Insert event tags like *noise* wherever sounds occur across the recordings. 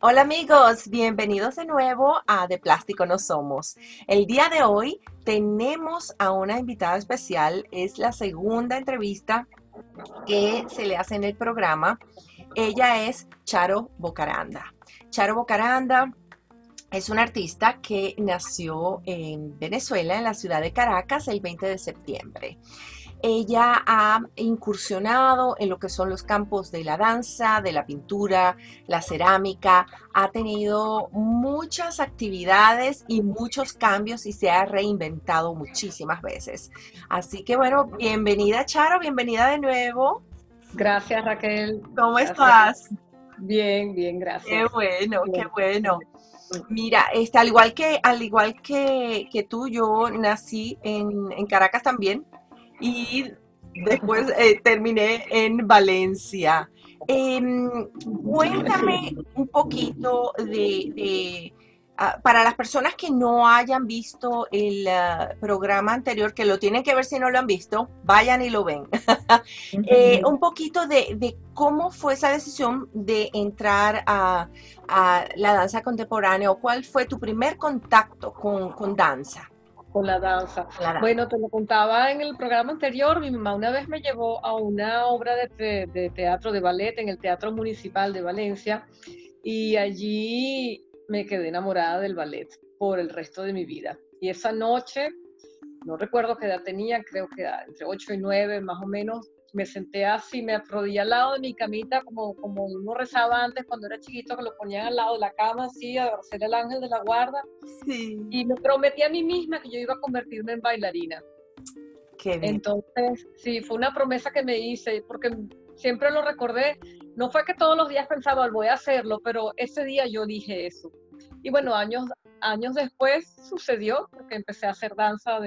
Hola amigos, bienvenidos de nuevo a De Plástico No Somos. El día de hoy tenemos a una invitada especial, es la segunda entrevista que se le hace en el programa. Ella es Charo Bocaranda. Charo Bocaranda es una artista que nació en Venezuela, en la ciudad de Caracas, el 20 de septiembre. Ella ha incursionado en lo que son los campos de la danza, de la pintura, la cerámica, ha tenido muchas actividades y muchos cambios y se ha reinventado muchísimas veces. Así que bueno, bienvenida Charo, bienvenida de nuevo. Gracias Raquel. ¿Cómo estás? Bien, bien, gracias. Qué bueno, qué bueno. Mira, este, al igual que, al igual que, que tú, yo nací en, en Caracas también y después eh, terminé en Valencia. Em, cuéntame un poquito de, ah, para las personas que no hayan visto el ah, programa anterior, que lo tienen que ver si no lo han visto, vayan y lo ven. *laughs* Eh, un poquito de, cómo fue esa decisión de entrar a, la danza contemporánea o cuál fue tu primer contacto con danza con la danza. Bueno, te lo contaba en el programa anterior, mi mamá una vez me llevó a una obra de, teatro de ballet en el Teatro Municipal de Valencia y allí me quedé enamorada del ballet por el resto de mi vida. Y esa noche, no recuerdo qué edad tenía, creo que entre 8 y 9 más o menos, me senté así, me arrodillé al lado de mi camita, como, como uno rezaba antes cuando era chiquito, que lo ponían al lado de la cama, así, a ser el ángel de la guarda. Sí. Y me prometí a mí misma que yo iba a convertirme en bailarina. Qué bien. Entonces, sí, fue una promesa que me hice, porque siempre lo recordé. No fue que todos los días pensaba, voy a hacerlo, pero ese día yo dije eso. Y bueno, años, años después sucedió, porque empecé a hacer danza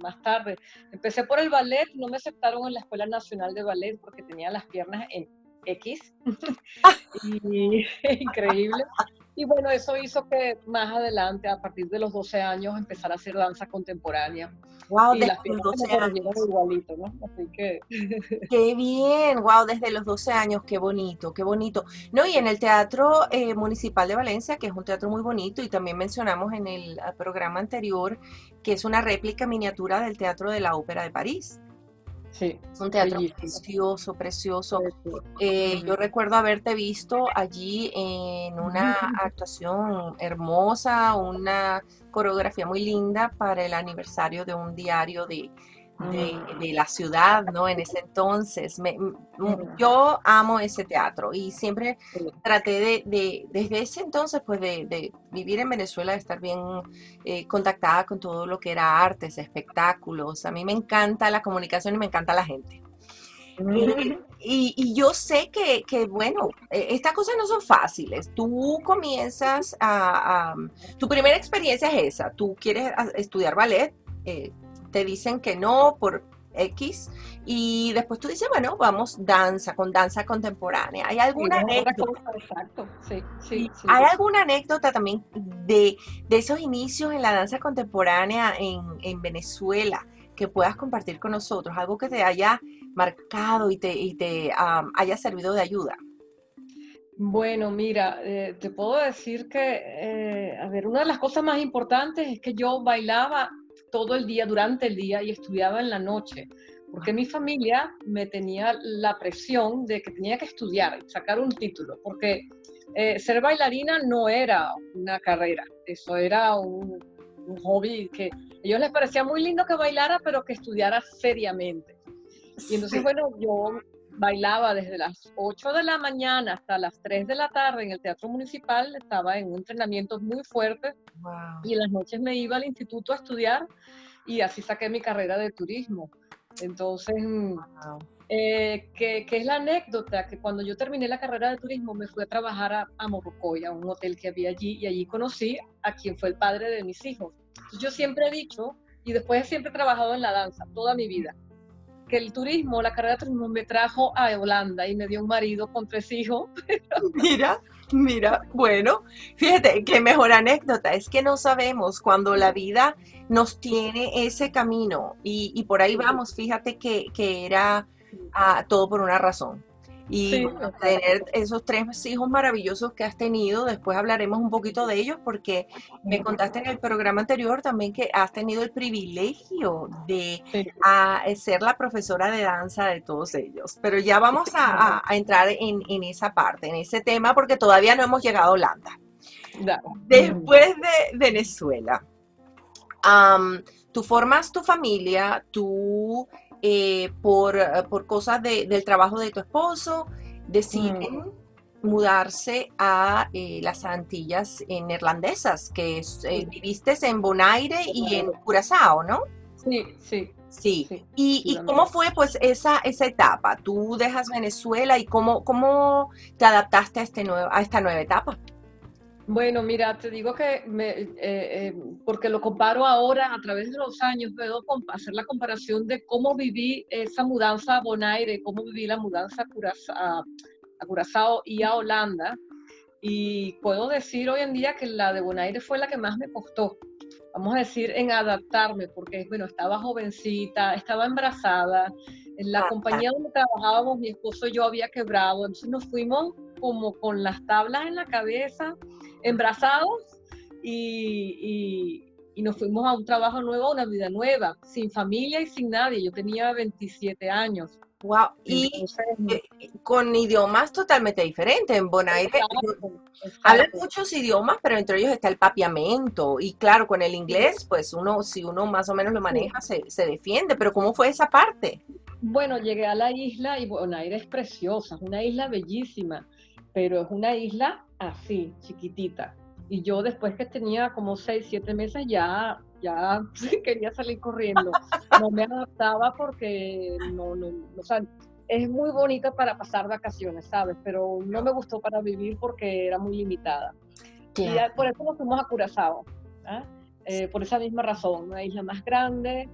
más tarde. Empecé por el ballet, no me aceptaron en la Escuela Nacional de Ballet porque tenía las piernas en X. *laughs* *laughs* increíble. Y bueno, eso hizo que más adelante, a partir de los 12 años, empezara a hacer danza contemporánea. Wow, desde los 12 años. Igualito, ¿no? Así que... *laughs* Qué bien, wow, desde los 12 años, qué bonito, qué bonito. No, y en el Teatro eh, Municipal de Valencia, que es un teatro muy bonito, y también mencionamos en el programa anterior que es una réplica miniatura del Teatro de la Ópera de París. Sí, es un teatro precioso, precioso. Eh, yo recuerdo haberte visto allí en una *laughs* actuación hermosa, una coreografía muy linda para el aniversario de un diario de, de, la ciudad, ¿no? En ese entonces. yo amo ese teatro y siempre traté de, desde ese entonces, pues de, vivir en Venezuela, de estar bien eh, contactada con todo lo que era artes, espectáculos. A mí me encanta la comunicación y me encanta la gente. Y, yo sé que, bueno, eh, estas cosas no son fáciles. Tú comienzas a, Tu primera experiencia es esa. Tú quieres estudiar ballet, eh, te dicen que no por X y después tú dices, bueno, vamos danza, con danza contemporánea. ¿Hay alguna anécdota? Exacto, sí, sí, ¿Hay alguna anécdota también de, esos inicios en la danza contemporánea en, Venezuela que puedas compartir con nosotros? Algo que te haya marcado y te, y te haya servido de ayuda. Bueno, mira, eh, te puedo decir que, eh, a ver, una de las cosas más importantes es que yo bailaba todo el día, durante el día y estudiaba en la noche, porque mi familia me tenía la presión de que tenía que estudiar, sacar un título, porque eh, ser bailarina no era una carrera, eso era un, hobby que a ellos les parecía muy lindo que bailara, pero que estudiara seriamente. Y entonces, bueno, yo bailaba desde las 8 de la mañana hasta las 3 de la tarde en el Teatro Municipal, estaba en un entrenamiento muy fuerte y en las noches me iba al instituto a estudiar y así saqué mi carrera de turismo. Entonces, eh, ¿qué, es la anécdota? Que cuando yo terminé la carrera de turismo me fui a trabajar a, a Morrocoy, a un hotel que había allí, y allí conocí a quien fue el padre de mis hijos. yo siempre he dicho, y después siempre he trabajado en la danza, toda mi vida que el turismo, la carrera de turismo me trajo a Holanda y me dio un marido con tres hijos. *laughs* Mira, mira, bueno, fíjate, qué mejor anécdota, es que no sabemos cuando la vida nos tiene ese camino y, por ahí vamos, fíjate que, era ah, todo por una razón. Y tener esos tres hijos maravillosos que has tenido. Después hablaremos un poquito de ellos porque me contaste en el programa anterior también que has tenido el privilegio de ser la profesora de danza de todos ellos. Pero ya vamos a, entrar en, esa parte, en ese tema, porque todavía no hemos llegado a Holanda. Después de Venezuela, tú formas tu familia, tú eh, por, por, cosas del trabajo de tu esposo, deciden mm. mudarse a eh, las Antillas neerlandesas, que eh, viviste en Bonaire y en Curazao, ¿no? Sí, sí. Sí. ¿Y, cómo fue pues esa, esa etapa? ¿Tú dejas Venezuela y cómo, cómo te adaptaste a, este nuevo, a esta nueva etapa? Bueno, mira, te digo que me, eh, eh, porque lo comparo ahora a través de los años, puedo hacer la comparación de cómo viví esa mudanza a Bonaire, cómo viví la mudanza a Curazao, y a Holanda. Y puedo decir hoy en día que la de Bonaire fue la que más me costó, vamos a decir, en adaptarme, porque, bueno, estaba jovencita, estaba embarazada, en la compañía donde trabajábamos, mi esposo y yo había quebrado, entonces nos fuimos como con las tablas en la cabeza, embarazados y, nos fuimos a un trabajo nuevo, a una vida nueva, sin familia y sin nadie. Yo tenía 27 años. Wow, y eh, con idiomas totalmente diferentes. En Bonaire hablan muchos idiomas, pero entre ellos está el papiamento. Y claro, con el inglés, pues uno, si uno más o menos lo maneja, se, se defiende. Pero ¿cómo fue esa parte? Bueno, llegué a la isla y Bonaire es preciosa, es una isla bellísima, pero es una isla así, chiquitita. Y yo después que tenía como seis, siete meses ya, ya *laughs* quería salir corriendo. No me adaptaba porque no, no, o sea, es muy bonita para pasar vacaciones, ¿sabes? Pero no me gustó para vivir porque era muy limitada. Y por eso nos fuimos a Curazao, ¿ah? eh, por esa misma razón, una isla más grande,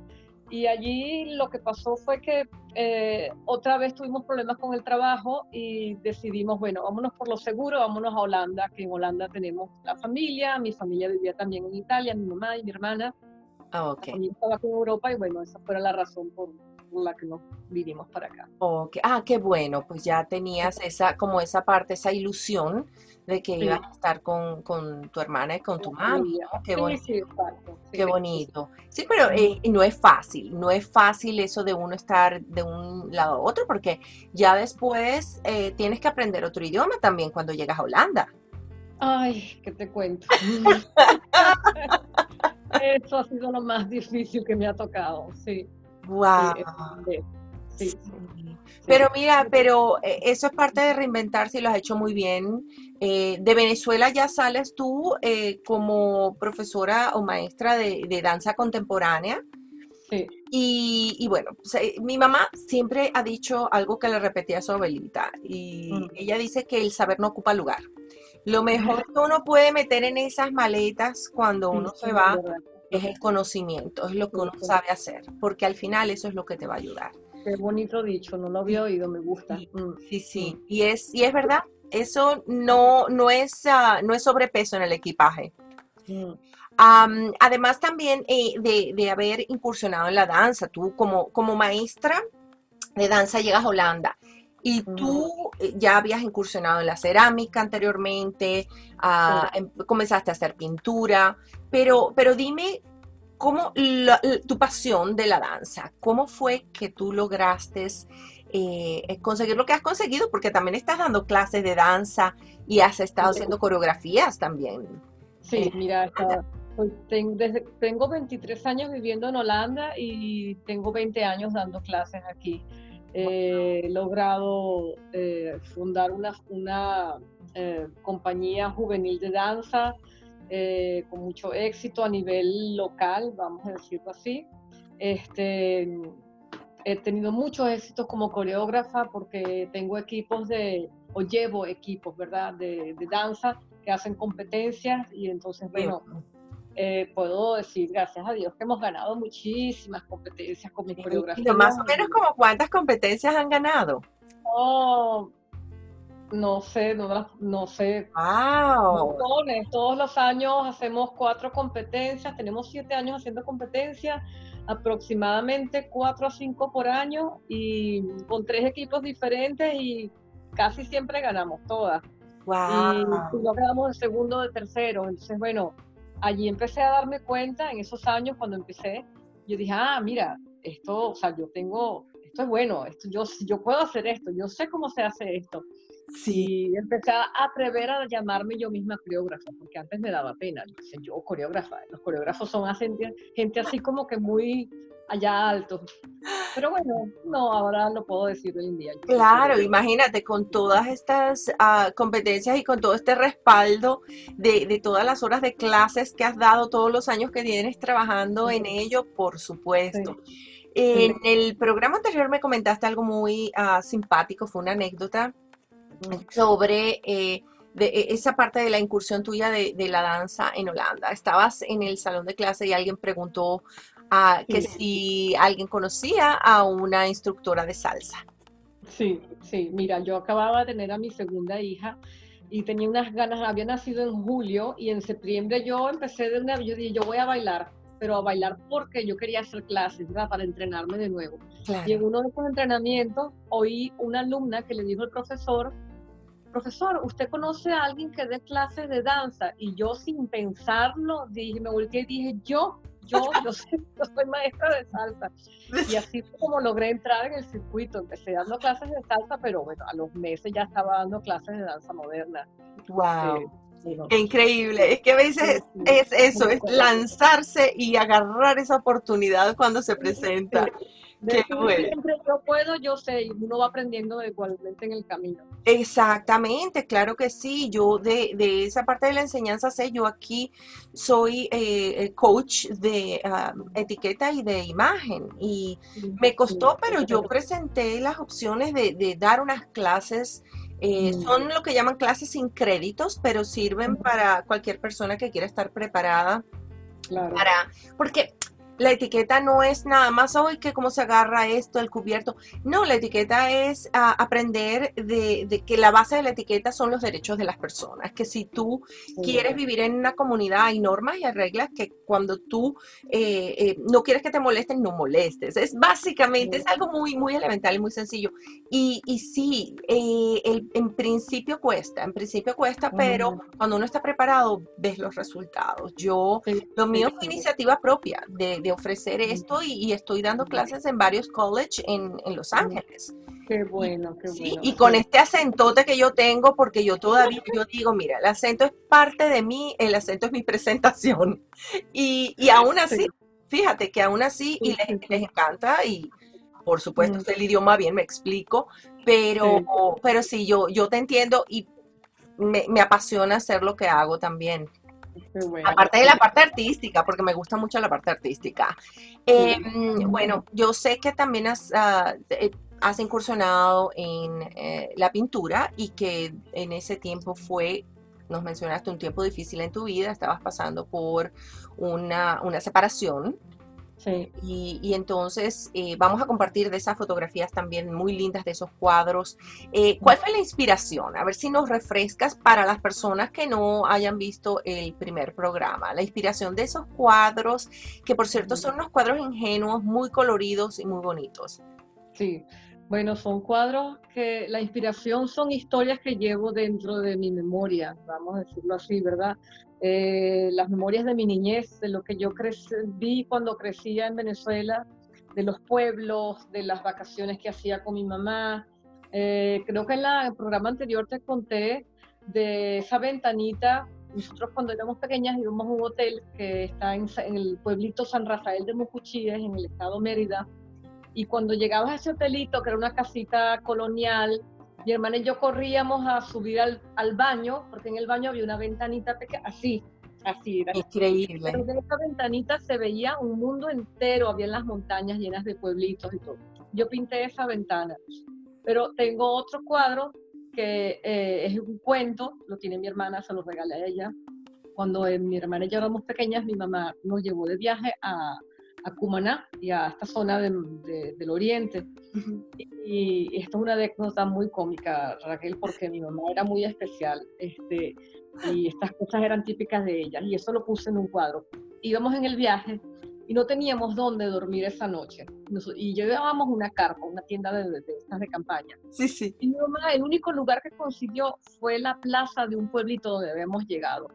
y allí lo que pasó fue que eh, otra vez tuvimos problemas con el trabajo y decidimos, bueno, vámonos por lo seguro, vámonos a Holanda, que en Holanda tenemos la familia, mi familia vivía también en Italia, mi mamá y mi hermana. Ah, ok. Yo estaba en Europa y bueno, esa fue la razón por, la que nos vinimos para acá. Okay. Ah, qué bueno, pues ya tenías esa, como esa parte, esa ilusión de que ibas a estar con, con, tu hermana y con tu mami, Qué bonito. Sí, Qué bonito. Sí, pero eh, no es fácil, no es fácil eso de uno estar de un lado a otro, porque ya después eh, tienes que aprender otro idioma también cuando llegas a Holanda. Ay, ¿qué te cuento? *laughs* eso ha sido lo más difícil que me ha tocado, sí. Wow. Sí, Pero mira, pero eh, eso es parte de reinventarse y lo has hecho muy bien. Eh, de Venezuela ya sales tú eh, como profesora o maestra de, danza contemporánea. Sí. Y, bueno, mi mamá siempre ha dicho algo que le repetía a su abuelita y mm. ella dice que el saber no ocupa lugar. Lo *laughs* mejor que uno puede meter en esas maletas cuando uno se va es el conocimiento, es lo que uno sabe hacer, porque al final eso es lo que te va a ayudar. Qué bonito dicho, no lo había oído, me gusta. Sí, sí, mm. Y, es, y es verdad, eso no, no, es, ah, no es sobrepeso en el equipaje. Mm. además también eh, de, haber incursionado en la danza, tú como, como maestra de danza llegas a Holanda y tú eh, ya habías incursionado en la cerámica anteriormente, em, comenzaste a hacer pintura, pero, pero dime cómo tu pasión de la danza, cómo fue que tú lograste eh, eh, conseguir lo que has conseguido, porque también estás dando clases de danza y has estado haciendo coreografías también. Sí, eh, mira, pues, tengo, 23 años viviendo en Holanda y tengo 20 años dando clases aquí. He logrado fundar una, una compañía juvenil de danza eh, con mucho éxito a nivel local, vamos a decirlo así. Este, he tenido muchos éxitos como coreógrafa porque tengo equipos de, o llevo equipos, ¿verdad?, de, danza que hacen competencias y entonces, bueno, eh, puedo decir, gracias a Dios, que hemos ganado muchísimas competencias con mi coreografía. Más o menos como cuántas competencias han ganado. Oh, no sé, no, no sé. ¡Wow! Todos los años hacemos cuatro competencias, tenemos siete años haciendo competencias, aproximadamente cuatro a cinco por año y con tres equipos diferentes y casi siempre ganamos todas. Wow. Y no quedamos de segundo, de tercero. Entonces, bueno, allí empecé a darme cuenta en esos años cuando empecé, yo dije, ah, mira, esto, o sea, yo tengo, esto es bueno, esto, yo, yo puedo hacer esto, yo sé cómo se hace esto. Sí. Y empecé a atrever a llamarme yo misma coreógrafa, porque antes me daba pena. Yo, yo coreógrafa, los coreógrafos son gente así como que muy allá alto. Pero bueno, no, ahora lo puedo decir hoy en día. Claro, imagínate, con todas estas uh, competencias y con todo este respaldo de, de, todas las horas de clases que has dado, todos los años que tienes trabajando en ello, por supuesto. Sí. En el programa anterior me comentaste algo muy uh, simpático, fue una anécdota sobre eh, de e, esa parte de la incursión tuya de, de, la danza en Holanda. Estabas en el salón de clase y alguien preguntó uh, que si alguien conocía a una instructora de salsa. Sí, sí, mira, yo acababa de tener a mi segunda hija y tenía unas ganas, había nacido en julio y en septiembre yo empecé de una, yo dije, yo voy a bailar, pero a bailar porque yo quería hacer clases, ¿verdad? Para entrenarme de nuevo. Claro. Y en uno de esos entrenamientos oí una alumna que le dijo al profesor, profesor, ¿usted conoce a alguien que dé clases de danza? Y yo sin pensarlo, dije, me volteé y dije, yo, yo, yo, *laughs* soy, yo soy maestra de salsa. Y así fue como logré entrar en el circuito. Empecé dando clases de salsa, pero bueno, a los meses ya estaba dando clases de danza moderna. ¡Wow! Eh, bueno. Increíble, es que a veces sí. es eso, es lanzarse y agarrar esa oportunidad cuando se presenta. Qué bueno. Siempre yo puedo, yo sé, y uno va aprendiendo igualmente en el camino. Exactamente, claro que sí. Yo de, de esa parte de la enseñanza sé, yo aquí soy eh, coach de uh, etiqueta y de imagen. Y me costó, pero yo presenté las opciones de, de dar unas clases. Eh, son lo que llaman clases sin créditos, pero sirven para cualquier persona que quiera estar preparada Claro. Para, porque la etiqueta no es nada más hoy que cómo se agarra esto, el cubierto. No, la etiqueta es uh, aprender de, de, que la base de la etiqueta son los derechos de las personas. Que si tú sí. quieres vivir en una comunidad, hay normas y hay reglas que cuando tú eh, eh, no quieres que te molesten, no molestes. Es básicamente, sí. es algo muy, muy elemental y muy sencillo. Y, y sí, eh, el, en principio cuesta, en principio cuesta, -huh. pero cuando uno está preparado, ves los resultados. Yo, sí. lo mío fue iniciativa propia de de ofrecer esto y, y, estoy dando clases en varios college en, en Los Ángeles. Qué bueno, qué sí, bueno. Y con este acentote que yo tengo, porque yo todavía, yo digo, mira, el acento es parte de mí, el acento es mi *laughs* presentación. Y, y aún así, sí. fíjate que aún así, y les, les encanta, y por supuesto, mm. el idioma bien me explico, pero sí, pero sí yo, yo te entiendo y me, me apasiona hacer lo que hago también. Bueno. Aparte de la parte artística, porque me gusta mucho la parte artística. Eh, bueno, yo sé que también has, uh, has incursionado en eh, la pintura y que en ese tiempo fue, nos mencionaste, un tiempo difícil en tu vida, estabas pasando por una, una separación. Sí. Y, y, entonces eh, vamos a compartir de esas fotografías también muy lindas de esos cuadros. Eh, ¿Cuál fue la inspiración? A ver si nos refrescas para las personas que no hayan visto el primer programa. La inspiración de esos cuadros, que por cierto son unos cuadros ingenuos, muy coloridos y muy bonitos. Sí, bueno, son cuadros que la inspiración son historias que llevo dentro de mi memoria, vamos a decirlo así, ¿verdad? Eh, las memorias de mi niñez, de lo que yo vi cuando crecía en Venezuela, de los pueblos, de las vacaciones que hacía con mi mamá. Eh, creo que en la, el programa anterior te conté de esa ventanita. Nosotros cuando éramos pequeñas íbamos a un hotel que está en, en el pueblito San Rafael de Mucuchíes, en el estado Mérida. Y cuando llegabas a ese hotelito, que era una casita colonial, mi hermana y yo corríamos a subir al, al, baño, porque en el baño había una ventanita pequeña, así, así. Era. Increíble. Pero de esa ventanita se veía un mundo entero, había las montañas llenas de pueblitos y todo. Yo pinté esa ventana. Pero tengo otro cuadro que eh, es un cuento, lo tiene mi hermana, se lo regalé a ella. Cuando eh, mi hermana y yo éramos pequeñas, mi mamá nos llevó de viaje a, a Cumaná y a esta zona de, de, del oriente. Uh -huh. y, y, esto es una anécdota muy cómica, Raquel, porque mi mamá era muy especial este, y estas cosas eran típicas de ella. Y eso lo puse en un cuadro. Íbamos en el viaje y no teníamos dónde dormir esa noche. Nos, y llevábamos una carpa, una tienda de, de, estas de campaña. Sí, sí. Y mi mamá, el único lugar que consiguió fue la plaza de un pueblito donde habíamos llegado.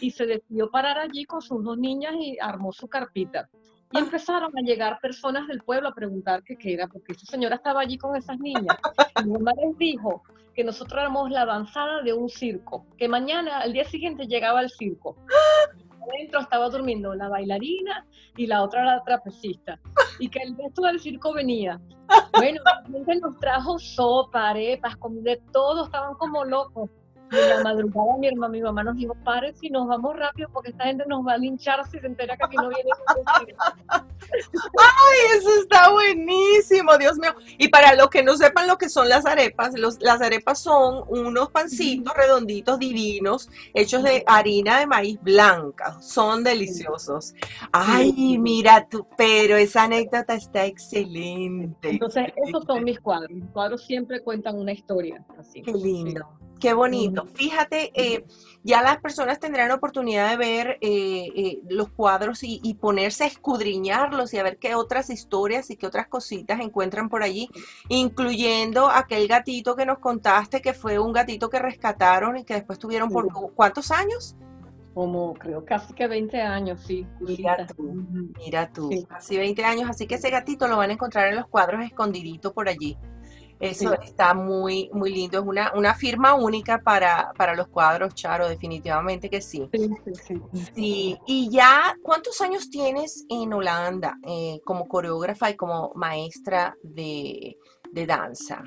Y se decidió parar allí con sus dos niñas y armó su carpita. Y empezaron a llegar personas del pueblo a preguntar qué era, porque su señora estaba allí con esas niñas. Y mi mamá les dijo que nosotros éramos la avanzada de un circo, que mañana, al día siguiente, llegaba el circo. Adentro estaba durmiendo la bailarina y la otra la trapecista, y que el resto del circo venía. Bueno, la gente nos trajo sopa, arepas, comida, todos estaban como locos. Y en la madrugada mi hermana, mi mamá nos dijo, paren si nos vamos rápido porque esta gente nos va a linchar si se entera que aquí no viene. ¡Ay, eso está buenísimo, Dios mío! Y para los que no sepan lo que son las arepas, los, las arepas son unos pancitos redonditos divinos hechos de harina de maíz blanca. Son deliciosos. ¡Ay, mira tú! Pero esa anécdota está excelente. Entonces, esos son mis cuadros. Mis cuadros siempre cuentan una historia. Así. Qué lindo. Qué bonito. Fíjate, eh, ya las personas tendrán oportunidad de ver eh, eh, los cuadros y, y, ponerse a escudriñarlos y a ver qué otras historias y qué otras cositas encuentran por allí, incluyendo aquel gatito que nos contaste que fue un gatito que rescataron y que después tuvieron por cuántos años? Como creo casi que 20 años, sí. Mira tú, mira tú, casi 20 años, así que ese gatito lo van a encontrar en los cuadros escondidito por allí. Eso está muy, muy lindo. Es una, una firma única para, para, los cuadros, Charo, definitivamente que sí. Sí, sí, sí. Y ya, ¿cuántos años tienes en Holanda eh, como coreógrafa y como maestra de, de, danza?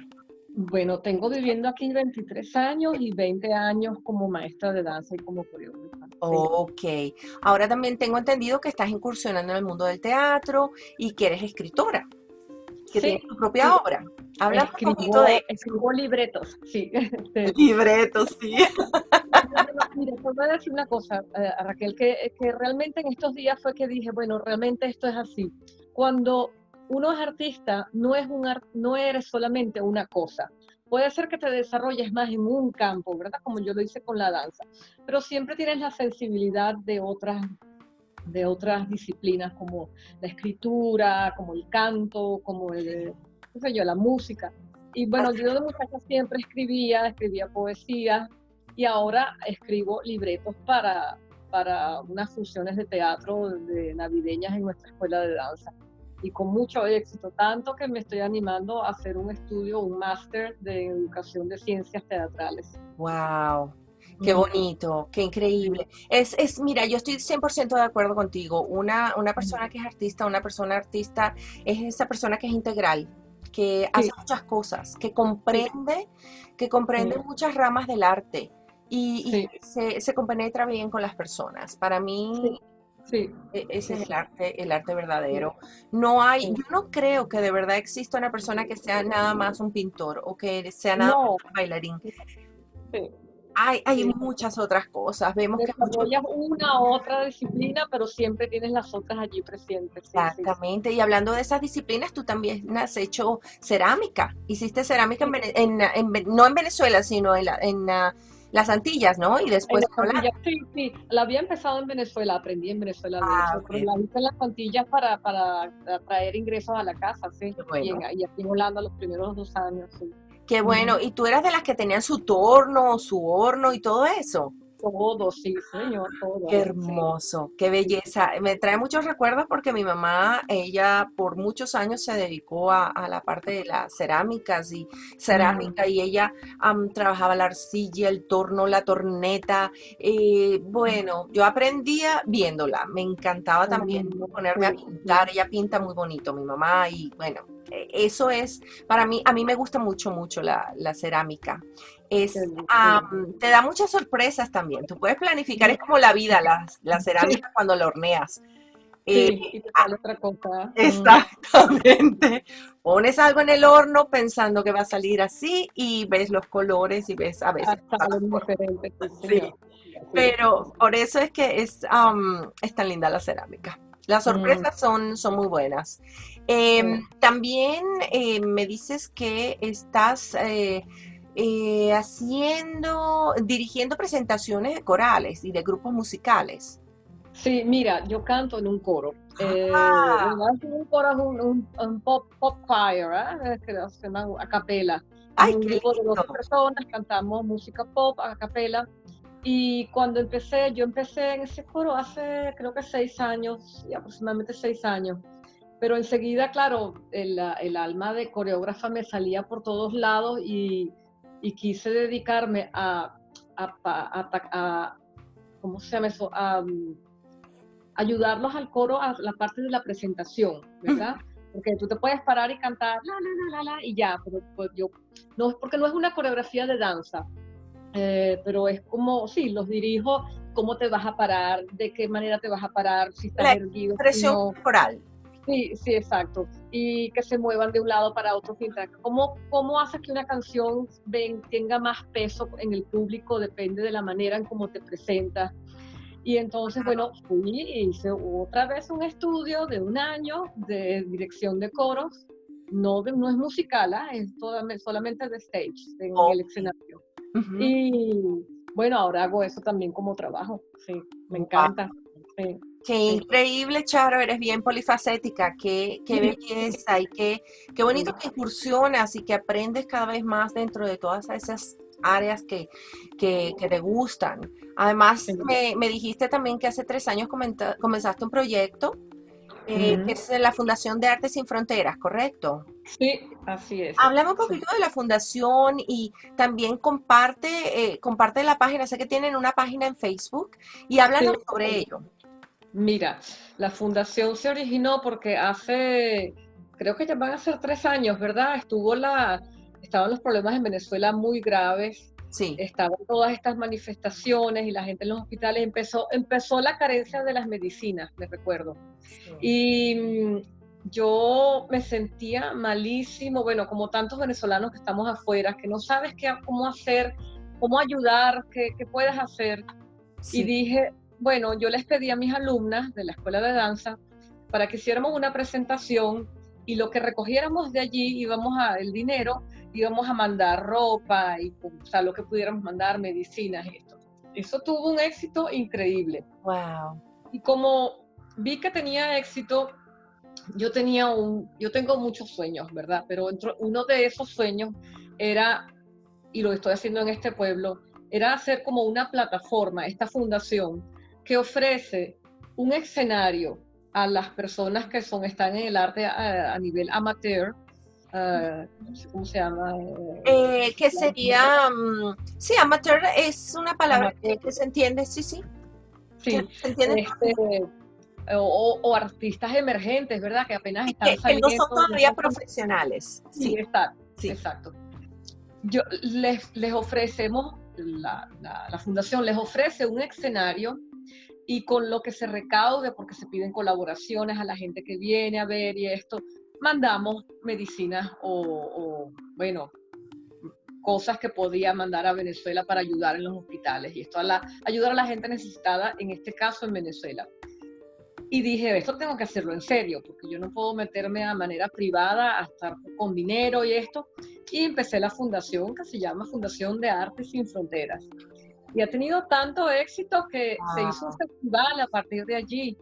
Bueno, tengo viviendo aquí 23 años y 20 años como maestra de danza y como coreógrafa. Ok. Ahora también tengo entendido que estás incursionando en el mundo del teatro y que eres escritora que tiene tu propia obra. Habla un poquito de... Escribo libretos, sí. *laughs* *laughs* libretos, sí. *laughs* Mira, te voy a decir una cosa, eh, Raquel, que, que realmente en estos días fue que dije, bueno, realmente esto es así. Cuando uno es artista, no, es un no eres solamente una cosa. Puede ser que te desarrolles más en un campo, ¿verdad? Como yo lo hice con la danza, pero siempre tienes la sensibilidad de otras de otras disciplinas como la escritura, como el canto, como el, qué sé yo, la música. Y bueno, yo de muchacha siempre escribía, escribía poesía y ahora escribo libretos para, para unas funciones de teatro de navideñas en nuestra escuela de danza. Y con mucho éxito, tanto que me estoy animando a hacer un estudio, un máster de educación de ciencias teatrales. ¡Wow! Qué bonito, qué increíble. Es, es, mira, yo estoy 100% de acuerdo contigo. Una, una persona que es artista, una persona artista, es esa persona que es integral, que hace muchas cosas, que comprende, que comprende muchas ramas del arte y, se, se, compenetra bien con las personas. Para mí, Sí. E, ese es el arte, el arte verdadero. No hay, yo no creo que de verdad exista una persona que sea nada más un pintor o que sea nada más un bailarín. Sí. Hay, hay muchas otras cosas. Vemos que apoyas una u otra disciplina, pero siempre tienes las otras allí presentes. Exactamente. Y hablando de esas disciplinas, tú también has hecho cerámica. Hiciste cerámica en, no en Venezuela, sino en, en las Antillas, ¿no? Y después en Sí, sí. La había empezado en Venezuela, aprendí en Venezuela, ah, pero la hice en las Antillas para, para traer ingresos a la casa, sí. Y, y, aquí en Holanda los primeros dos años, sí. Qué bueno. ¿Y tú eras de las que tenían su torno, su horno y todo eso? Todo, sí, señor, todo. Qué hermoso, qué belleza. Me trae muchos recuerdos porque mi mamá, ella por muchos años se dedicó a, la parte de las cerámicas y cerámica y ella trabajaba la arcilla, el torno, la torneta. Eh, bueno, yo aprendía viéndola. Me encantaba también ponerme a pintar. Ella pinta muy bonito, mi mamá, y bueno, eso es, para mí, a mí me gusta mucho, mucho la, la cerámica es, te da muchas sorpresas también. Tú puedes planificar, es como la vida, la, la cerámica cuando la horneas. Sí, eh, ah, otra cosa. *laughs* Exactamente. Pones algo en el horno pensando que va a salir así y ves los colores y ves a veces. diferentes. Sí. Pero por eso es que es, es tan linda la cerámica. Las mm. sorpresas son, son muy buenas. Em, también eh, me dices que estás eh, eh, haciendo, dirigiendo presentaciones de corales y de grupos musicales. Sí, mira, yo canto en un coro. Eh, ah. un coro es un, pop, pop choir, ¿eh? que se llama a capela. un grupo de dos personas cantamos música pop a capela. Y cuando empecé, yo empecé en ese coro hace creo que seis años, y aproximadamente seis años. Pero enseguida, claro, el, el alma de coreógrafa me salía por todos lados y, y quise dedicarme a, a, a, a, ¿cómo se llama eso? A, ayudarlos al coro a la parte de la presentación, ¿verdad? Porque tú te puedes parar y cantar la, la, la, la, y ya, pero pues yo, no, porque no es una coreografía de danza, eh, pero es como, sí, los dirijo, cómo te vas a parar, de qué manera te vas a parar, si estás erguido. Presión corporal. Sí, sí, exacto. Y que se muevan de un lado para otro. ¿Cómo, cómo haces que una canción ven, tenga más peso en el público? Depende de la manera en cómo te presentas. Y entonces, bueno, fui e hice otra vez un estudio de un año de dirección de coros. No, no es musical, ¿ah? es solamente de stage, en el escenario. Y bueno, ahora hago eso también como trabajo. Sí, me encanta. Qué increíble, Charo, eres bien polifacética, qué, qué *laughs* belleza y qué, qué bonito que incursionas y que aprendes cada vez más dentro de todas esas áreas que, que, te gustan. Además, me, me, dijiste también que hace tres años comenzaste un proyecto eh, que es la Fundación de Artes Sin Fronteras, ¿correcto? Sí, así es. Háblame un poquito de la fundación y también comparte, eh, comparte la página, sé que tienen una página en Facebook y háblanos sobre ello. Mira, la fundación se originó porque hace, creo que ya van a ser tres años, ¿verdad? Estuvo la, estaban los problemas en Venezuela muy graves. Sí. Estaban todas estas manifestaciones y la gente en los hospitales. Empezó, empezó la carencia de las medicinas, me recuerdo. Y mm, yo me sentía malísimo, bueno, como tantos venezolanos que estamos afuera, que no sabes qué, cómo hacer, cómo ayudar, qué, qué puedes hacer. Y dije, bueno, yo les pedí a mis alumnas de la escuela de danza para que hiciéramos una presentación y lo que recogiéramos de allí íbamos a el dinero íbamos a mandar ropa y o sea, lo que pudiéramos mandar medicinas y esto. Eso tuvo un éxito increíble. Wow y como vi que tenía éxito yo tenía un yo tengo muchos sueños verdad pero uno de esos sueños era y lo estoy haciendo en este pueblo era hacer como una plataforma esta fundación que ofrece un escenario a las personas que son, están en el arte a, nivel amateur, uh, ¿cómo se llama? Eh, que sería, um, sí, amateur es una palabra que se entiende, sí, sí. Sí, se entiende. Este, o, artistas emergentes, ¿verdad? Que apenas están saliendo. Que no son todavía profesionales. Sí, está, sí. exacto. Yo, les, les ofrecemos, la, la fundación les ofrece un escenario y con lo que se recaude, porque se piden colaboraciones a la gente que viene a ver y esto, mandamos medicinas o, bueno, cosas que podía mandar a Venezuela para ayudar en los hospitales y esto a la, ayudar a la gente necesitada, en este caso en Venezuela. Y dije, esto tengo que hacerlo en serio, porque yo no puedo meterme a manera privada a estar con dinero y esto. Y empecé la fundación que se llama Fundación de Artes Sin Fronteras y ha tenido tanto éxito que se hizo un festival a partir de allí.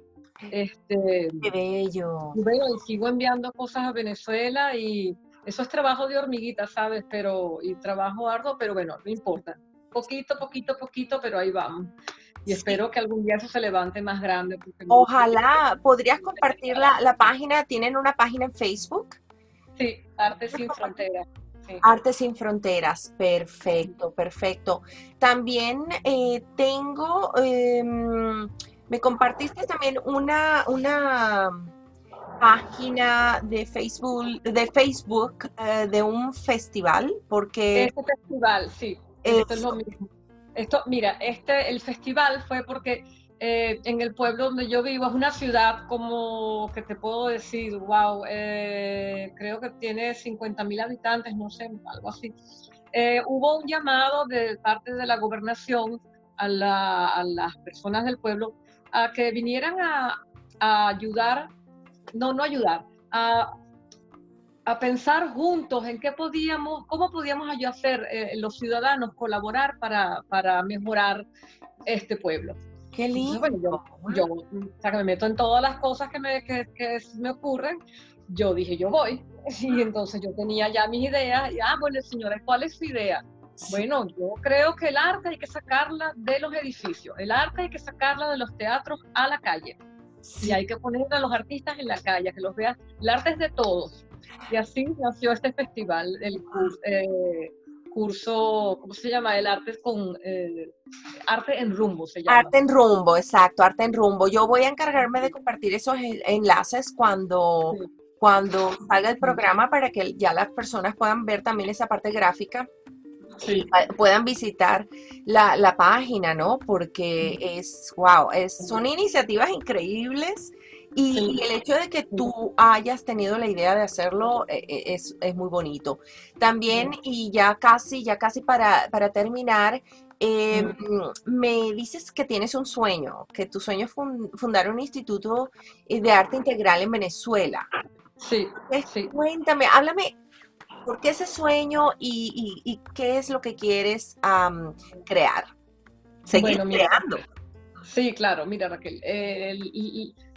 Este, Qué bello. y sigo enviando cosas a Venezuela y eso es trabajo de hormiguita, ¿sabes? Pero, y trabajo arduo, pero bueno, no importa. Poquito, poquito, poquito, pero ahí vamos. Y espero que algún día eso se levante más grande. Ojalá. ¿Podrías compartir la, la página? ¿Tienen una página en Facebook? Sí, Arte Sin Fronteras. Arte sin Fronteras, perfecto, perfecto. También eh, tengo, em, me compartiste también una, una página de Facebook, de Facebook eh, de un festival, porque... Este festival, sí, esto es lo mismo. Esto, mira, este, el festival fue porque eh, en el pueblo donde yo vivo, es una ciudad como que te puedo decir, wow, eh, creo que tiene 50 mil habitantes, no sé, algo así. Eh, hubo un llamado de parte de la gobernación a, las personas del pueblo a que vinieran a, ayudar, no, no ayudar, a, a, pensar juntos en qué podíamos, cómo podíamos hacer los ciudadanos colaborar para, para mejorar este pueblo. Qué lindo. yo, o sea, que me meto en todas las cosas que me, que, que me ocurren. Yo dije, yo voy. *laughs* Y entonces yo tenía ya mis ideas. Y, ah, bueno, señores, ¿cuál es su idea? Bueno, yo creo que el arte hay que sacarla de los edificios, el arte hay que sacarla de los teatros a la calle. Y hay que poner a los artistas en la calle, que los vean. El arte es de todos. Y así nació este festival, el eh, curso, ¿cómo se llama? El arte con eh, arte en rumbo se llama. Arte en rumbo, exacto, arte en rumbo. Yo voy a encargarme de compartir esos enlaces cuando, cuando salga el programa para que ya las personas puedan ver también esa parte gráfica puedan visitar la, página, ¿no? Porque es, wow, es, son iniciativas increíbles y, el hecho de que tú hayas tenido la idea de hacerlo eh, eh, es, muy bonito. También, y ya casi, ya casi para, terminar, em, me dices que tienes un sueño, que tu sueño es fundar un instituto de arte integral en Venezuela. Sí, sí. Cuéntame, háblame ¿Por qué ese sueño y, qué es lo que quieres crear? Seguir creando. Sí, claro, mira Raquel, eh,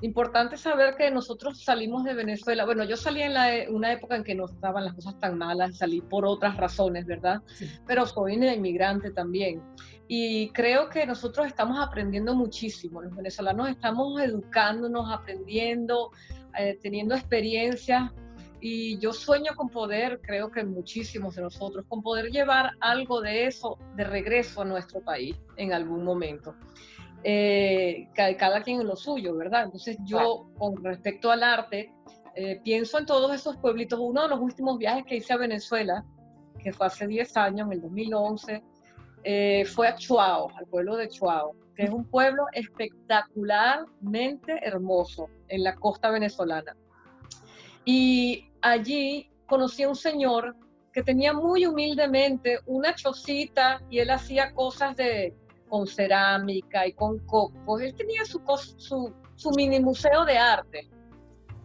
importante saber que nosotros salimos de Venezuela, bueno, yo salí en e, una época en que no estaban las cosas tan malas, salí por otras razones, ¿verdad? Pero soy una inmigrante también. Y creo que nosotros estamos aprendiendo muchísimo, los venezolanos estamos educándonos, aprendiendo, eh, teniendo experiencias y yo sueño con poder, creo que muchísimos de nosotros, con poder llevar algo de eso de regreso a nuestro país en algún momento. Eh, cada, quien en lo suyo, ¿verdad? Entonces yo, con respecto al arte, eh, pienso en todos esos pueblitos. Uno de los últimos viajes que hice a Venezuela, que fue hace 10 años, en el 2011, eh, fue a Chuao, al pueblo de Chuao, que es un pueblo espectacularmente hermoso en la costa venezolana. Y allí conocí a un señor que tenía muy humildemente una chocita y él hacía cosas de con cerámica y con cocos. Él tenía su, su, su mini museo de arte.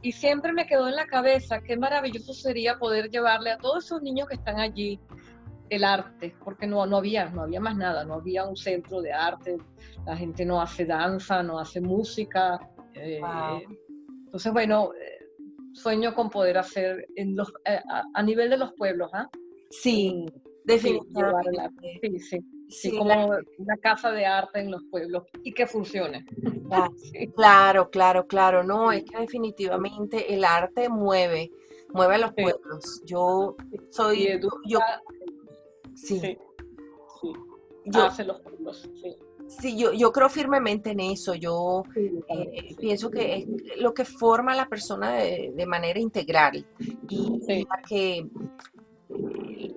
Y siempre me quedó en la cabeza qué maravilloso sería poder llevarle a todos esos niños que están allí el arte, porque no, no, había, no había más nada, no había un centro de arte, la gente no hace danza, no hace música. Eh, entonces, bueno, sueño con poder hacer en los, eh, a, nivel de los pueblos, ¿ah? Sí, definitivamente. Sí, sí. Sí, como una casa de arte en los pueblos y que funcione. *laughs* Claro, claro, claro. No, es que definitivamente el arte mueve, mueve a los pueblos. Yo soy, yo, sí. sí. Yo, hace los pueblos, sí. Sí, yo, yo creo firmemente en eso. Yo eh, pienso que es lo que forma a la persona de, manera integral y, la que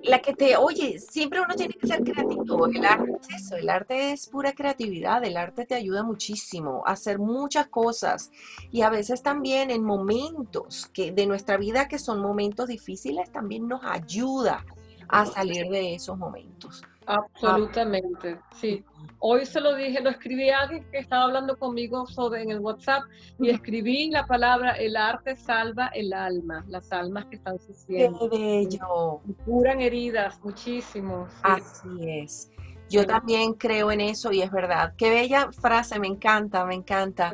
la que te, oye, siempre uno tiene que ser creativo. El arte es eso, el arte es pura creatividad, el arte te ayuda muchísimo a hacer muchas cosas y a veces también en momentos que de nuestra vida que son momentos difíciles también nos ayuda a salir de esos momentos. Absolutamente, sí. Hoy se lo dije, lo escribí a alguien que estaba hablando conmigo sobre en el WhatsApp y escribí la palabra el arte salva el alma, las almas que están sufriendo. Qué bello. Curan heridas, muchísimo. Así es. Yo también creo en eso y es verdad. Qué bella frase, me encanta, me encanta.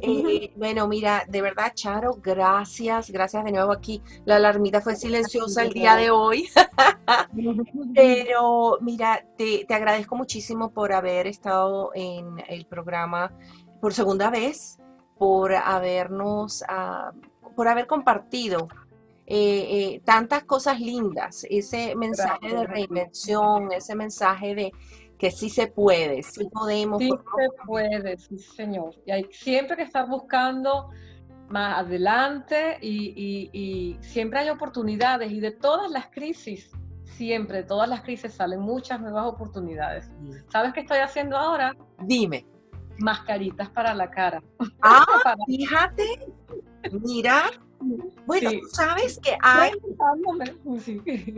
Eh, bueno, mira, de verdad, Charo, gracias, gracias de nuevo aquí. La alarmita fue silenciosa el día de hoy. *laughs* Pero mira, te, agradezco muchísimo por haber estado en el programa por segunda vez, por habernos, ah, por haber compartido eh, eh, tantas cosas lindas, ese mensaje de reinvención, ese mensaje de que sí se puede, sí podemos. Sí se puede, sí señor. Y hay siempre que estar buscando más adelante y, siempre hay oportunidades y de todas las crisis, siempre, de todas las crisis salen muchas nuevas oportunidades. ¿Sabes qué estoy haciendo ahora? Dime. Mascaritas para la cara. Ah, *laughs* fíjate, mira, bueno, sabes que hay...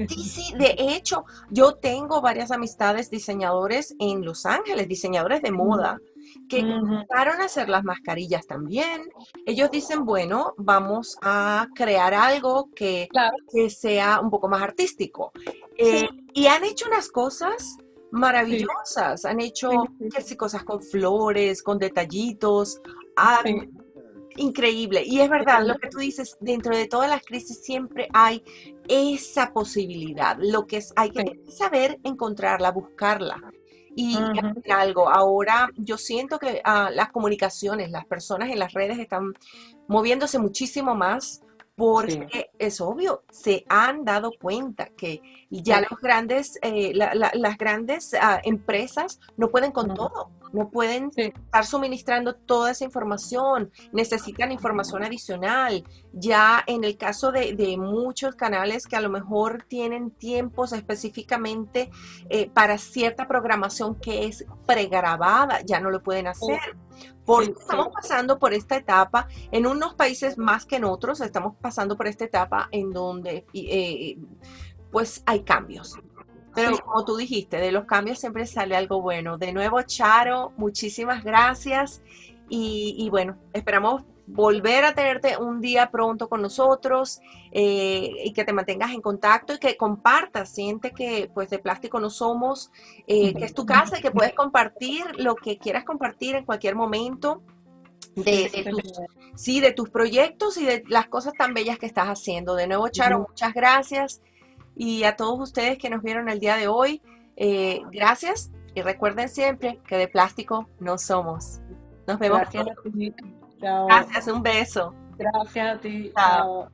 Sí, sí, de hecho, yo tengo varias amistades diseñadores en Los Ángeles, diseñadores de moda, que empezaron a hacer las mascarillas también. Ellos dicen, bueno, vamos a crear algo que, que sea un poco más artístico. Eh, y han hecho unas cosas maravillosas. Han hecho cosas con flores, con detallitos. Increíble. Y es verdad, lo que tú dices, dentro de todas las crisis siempre hay esa posibilidad. Lo que es, hay que saber encontrarla, buscarla. Y algo, ahora yo siento que ah, las comunicaciones, las personas en las redes están moviéndose muchísimo más porque es obvio, se han dado cuenta que ya los grandes, eh, las grandes ah, empresas no pueden con todo, no pueden estar suministrando toda esa información, necesitan información adicional. Ya en el caso de, muchos canales que a lo mejor tienen tiempos específicamente eh, para cierta programación que es pregrabada, ya no lo pueden hacer. Porque estamos pasando por esta etapa, en unos países más que en otros, estamos pasando por esta etapa en donde eh, pues hay cambios. Pero como tú dijiste, de los cambios siempre sale algo bueno. De nuevo, Charo, muchísimas gracias. Y, bueno, esperamos volver a tenerte un día pronto con nosotros eh, y que te mantengas en contacto y que compartas. Siente que pues de plástico no somos, eh, que es tu casa y que puedes compartir lo que quieras compartir en cualquier momento. De, tus, sí, de tus proyectos y de las cosas tan bellas que estás haciendo. De nuevo, Charo, muchas gracias. Y a todos ustedes que nos vieron el día de hoy, eh, gracias y recuerden siempre que de plástico no somos. Nos vemos. Gracias Gracias, un beso. Gracias a ti. Chao.